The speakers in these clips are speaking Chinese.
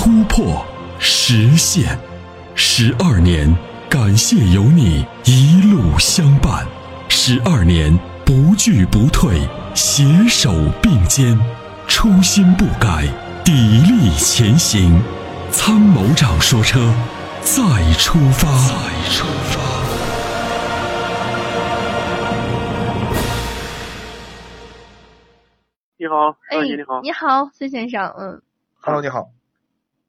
突破、实现。十二年，感谢有你一路相伴。十二年，不惧不退，携手并肩，初心不改，砥砺前行。参谋长说：“车，再出发。”再出发。你好，哎你好，你好，孙先生，嗯，Hello，你好，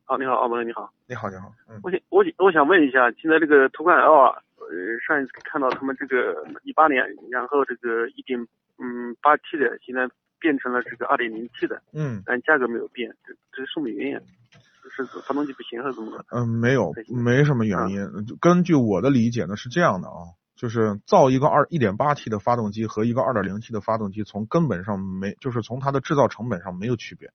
好你好，澳门你好，你好，你好，嗯，我想我想我想问一下，现在这个途观 L 啊，呃，上一次看到他们这个一八年，然后这个一点嗯八 T 的，现在变成了这个二点零 T 的，嗯但价格没有变，这这是什么原因？是发动机不行还是怎么的？嗯，没有没什么原因。就根据我的理解呢，是这样的啊，就是造一个二一点八 T 的发动机和一个二点零 T 的发动机，从根本上没，就是从它的制造成本上没有区别。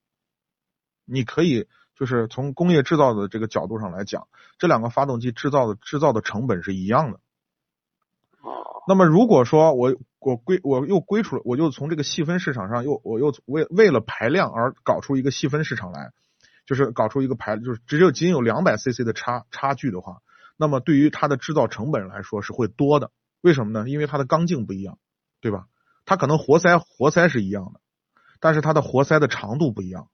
你可以就是从工业制造的这个角度上来讲，这两个发动机制造的制造的成本是一样的。哦，那么如果说我我归我又归出了，我就从这个细分市场上又我又为为了排量而搞出一个细分市场来，就是搞出一个排就是只有仅有两百 CC 的差差距的话，那么对于它的制造成本来说是会多的。为什么呢？因为它的缸径不一样，对吧？它可能活塞活塞是一样的，但是它的活塞的长度不一样，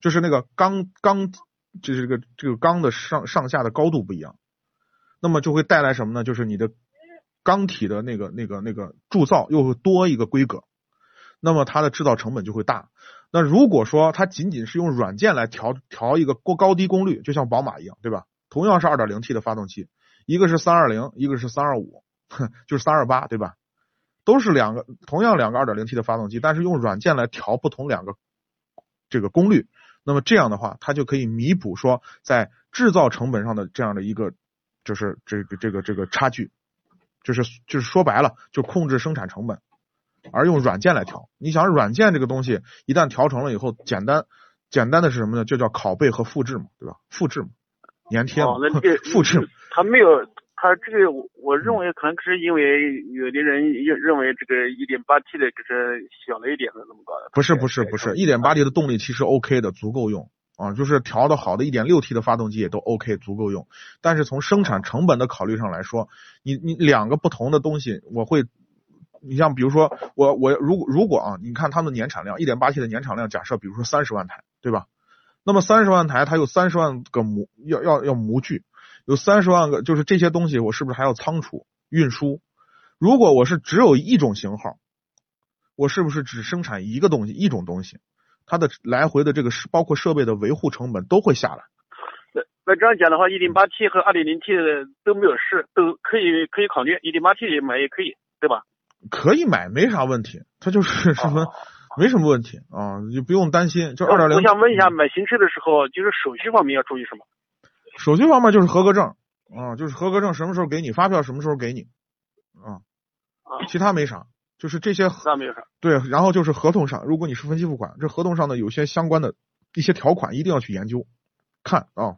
就是那个缸缸就是这个这个缸的上上下的高度不一样，那么就会带来什么呢？就是你的缸体的那个那个那个铸造又会多一个规格，那么它的制造成本就会大。那如果说它仅仅是用软件来调调一个过高低功率，就像宝马一样，对吧？同样是二点零 T 的发动机，一个是三二零，一个是三二五，就是三二八，对吧？都是两个同样两个二点零 T 的发动机，但是用软件来调不同两个这个功率，那么这样的话，它就可以弥补说在制造成本上的这样的一个就是这个这个这个差距，就是就是说白了，就控制生产成本，而用软件来调。你想软件这个东西一旦调成了以后，简单简单的是什么呢？就叫拷贝和复制嘛，对吧？复制嘛，粘贴嘛，哦，那这 复制嘛。他没有，他这个我我认为可能是因为有的人认认为这个一点八 T 的就是小了一点的那么高的，不是不是不是，一点八 T 的动力其实 OK 的，足够用啊，就是调的好的一点六 T 的发动机也都 OK，足够用。但是从生产成本的考虑上来说，你你两个不同的东西，我会，你像比如说我我如果如果啊，你看他们的年产量，一点八 T 的年产量，假设比如说三十万台，对吧？那么三十万台，它有三十万个模要要要模具，有三十万个，就是这些东西，我是不是还要仓储运输？如果我是只有一种型号，我是不是只生产一个东西一种东西？它的来回的这个是包括设备的维护成本都会下来。那那这样讲的话，一点八 T 和二点零 T 的都没有事，都可以可以考虑，一点八 T 也买也可以，对吧？可以买，没啥问题，它就是什么、哦 没什么问题啊，就不用担心。就二点零，我想问一下，买新车的时候，就是手续方面要注意什么？手续方面就是合格证啊，就是合格证什么时候给你，发票什么时候给你啊，啊，其他没啥，就是这些那没有啥。对，然后就是合同上，如果你是分期付款，这合同上的有些相关的一些条款一定要去研究看啊，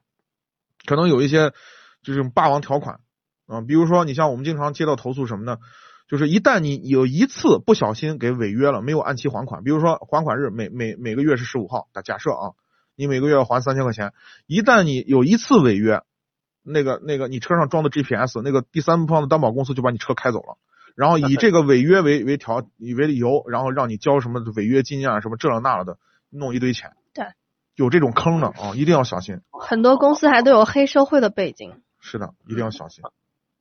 可能有一些就是霸王条款啊，比如说你像我们经常接到投诉什么呢？就是一旦你有一次不小心给违约了，没有按期还款，比如说还款日每每每个月是十五号，假设啊，你每个月要还三千块钱，一旦你有一次违约，那个那个你车上装的 GPS，那个第三方的担保公司就把你车开走了。然后以这个违约为为条以为理由，然后让你交什么违约金啊，什么这了那了的，弄一堆钱。对，有这种坑的啊、一定要小心。很多公司还都有黑社会的背景。是的，一定要小心，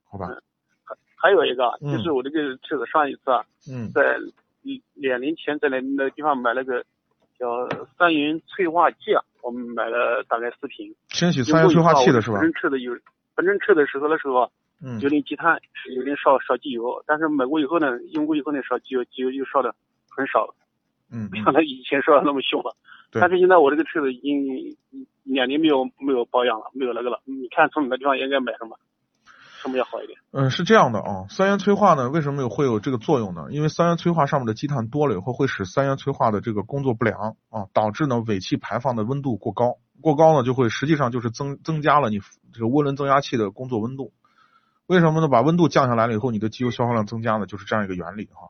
好吧？还有一个就是我这个车子上一次啊，嗯在两年前在那那个地方买了个叫三元催化剂啊，我们买了大概四瓶。清洗三元催化器的是吧本？身车的有，本身车的时候的时候啊，嗯有点积碳，有点烧烧机油，但是买过以后呢，用过以后呢，烧机油机油就烧的很少了。嗯不像他以前烧的那么凶了。对但是现在我这个车子已经两年没有没有保养了，没有那个了。你看从哪个地方应该买什么，什么要好一点？嗯，是这样的啊，三元催化呢，为什么有会有这个作用呢？因为三元催化上面的积碳多了以后，会使三元催化的这个工作不良啊，导致呢尾气排放的温度过高，过高呢就会实际上就是增增加了你这个涡轮增压器的工作温度。为什么呢？把温度降下来了以后，你的机油消耗量增加呢，就是这样一个原理哈。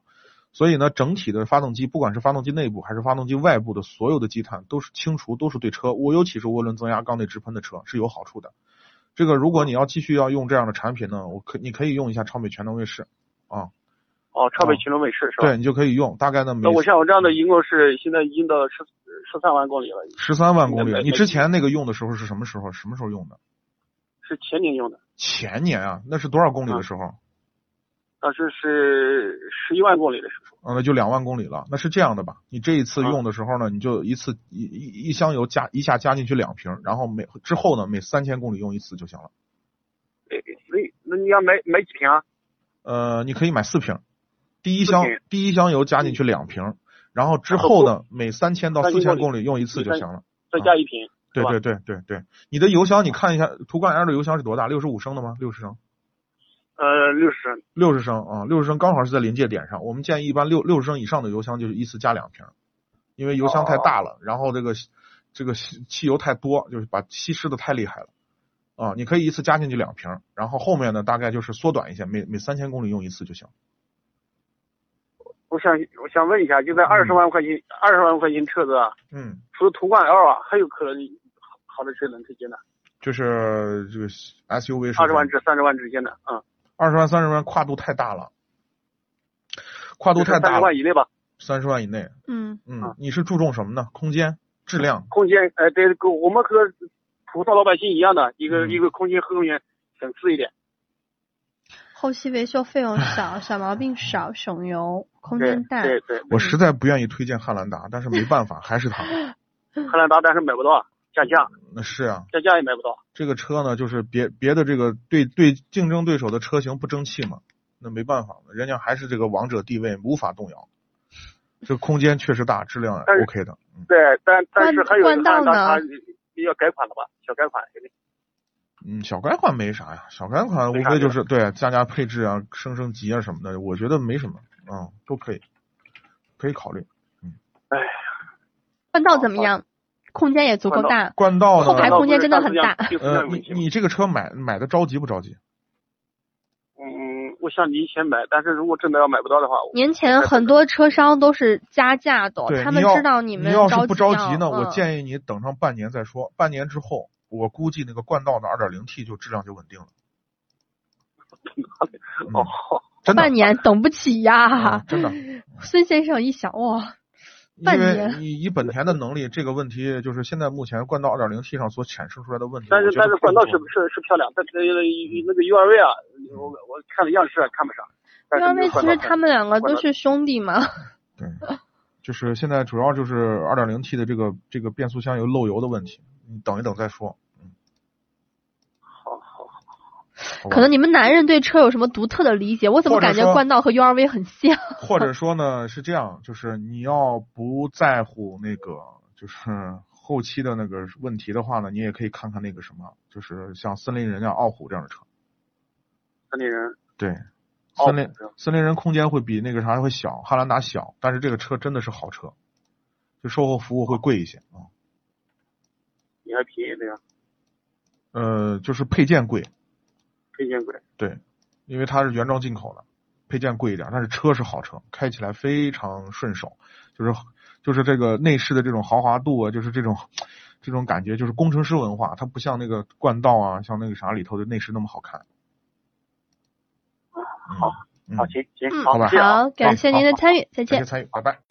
所以呢，整体的发动机，不管是发动机内部还是发动机外部的所有的积碳，都是清除，都是对车，我尤其是涡轮增压缸内直喷的车是有好处的。这个如果你要继续要用这样的产品呢，我可你可以用一下超美全能卫士啊，哦，超美全能卫士是吧？对你就可以用，大概呢每那我像我这样的，一共是现在已经到十十三万公里了，十三万公里。每你之前那个用的时候是什么时候？什么时候用的？是前年用的，前年啊，那是多少公里的时候？当时是十一万公里的时候。啊，那就两万公里了。那是这样的吧？你这一次啊用的时候呢，你就一次一一一箱油加一下加进去两瓶，然后每之后呢每三千公里用一次就行了。哎，那那你要买买几瓶啊？呃，你可以买四瓶，第一箱第一箱油加进去两瓶，然后之后呢每三千到四千公里用一次就行了。再加一瓶。对对对对对，你的油箱你看一下，途观 L 的油箱是多大？六十五升的吗？六十升？呃，六十升。六十升啊，六十升刚好是在临界点上。我们建议一般六六十升以上的油箱就是依次加两瓶，因为油箱太大了，然后这个这个汽汽油太多，就是把稀释的太厉害了啊。你可以一次加进去两瓶，然后后面呢大概就是缩短一些，每每三千公里用一次就行。我想我想问一下，就在二十万块钱二十万块钱车子啊，嗯，除了途观 L 啊，还有可能好好的车能推荐的？就是这个 SUV 是二十万至三十万之间的，嗯，二十万三十万跨度太大了，跨度太大三十万以内吧。三十万以内。嗯，嗯啊，你是注重什么呢？空间、质量。空间，哎，对，跟我们和普通老百姓一样的，一个、嗯一个空间后面省事一点。后期维修费用少，小毛病少，省油，空间大。对对，我实在不愿意推荐汉兰达，但是没办法，还是它。汉兰达但是买不到，加价，那是啊，降价也买不到。这个车呢，就是别别的这个对对竞争对手的车型不争气嘛，那没办法，人家还是这个王者地位无法动摇。这空间确实大，质量 OK 的。嗯对，但但是还有冠道呢它要改款了吧？小改款肯定。嗯，小改款没啥呀，小改款无非就是对加加配置啊、升升级啊什么的，我觉得没什么，嗯，都可以，可以考虑。嗯哎，换道怎么样？空间也足够大。冠道呢？后排空间真的很大呃，你你这个车买买的着急不着急？嗯，我想你以前买，但是如果真的要买不到的话，年前很多车商都是加价的，他们知道你们着要是不着急急呢，我嗯建议你等上半年再说。半年之后，我估计那个冠道的 2.0T 就质量就稳定了。嗯哦，真的半年等不起呀啊，真的，孙先生一想，哇，因为半年你以本田的能力，这个问题就是现在目前冠道 2.0T 上所产生出来的问题。但是但是冠道是不是是漂亮，但是那个那个 URV 啊，我我看了样式啊看不上。URV 其实他们两个都是兄弟嘛。对，就是现在主要就是 2.0T 的这个这个变速箱有漏油的问题，你等一等再说。好好好，好吧可能你们男人对车有什么独特的理解？我怎么感觉冠道和 URV 很像？或者说呢是这样，就是你要不在乎那个就是后期的那个问题的话呢，你也可以看看那个什么，就是像森林人啊、傲虎这样的车。森林人对，森林森林人空间会比那个啥会小，汉兰达小，但是这个车真的是好车，就售后服务会贵一些啊。你还便宜的呀？呃，就是配件贵，配件贵。对，因为它是原装进口的，配件贵一点，但是车是好车，开起来非常顺手，就是就是这个内饰的这种豪华度啊，就是这种这种感觉，就是工程师文化，它不像那个冠道啊，像那个啥里头的内饰那么好看。嗯好，嗯好，行行，嗯，好吧好，感谢您的参与，再见感谢。参与，拜拜。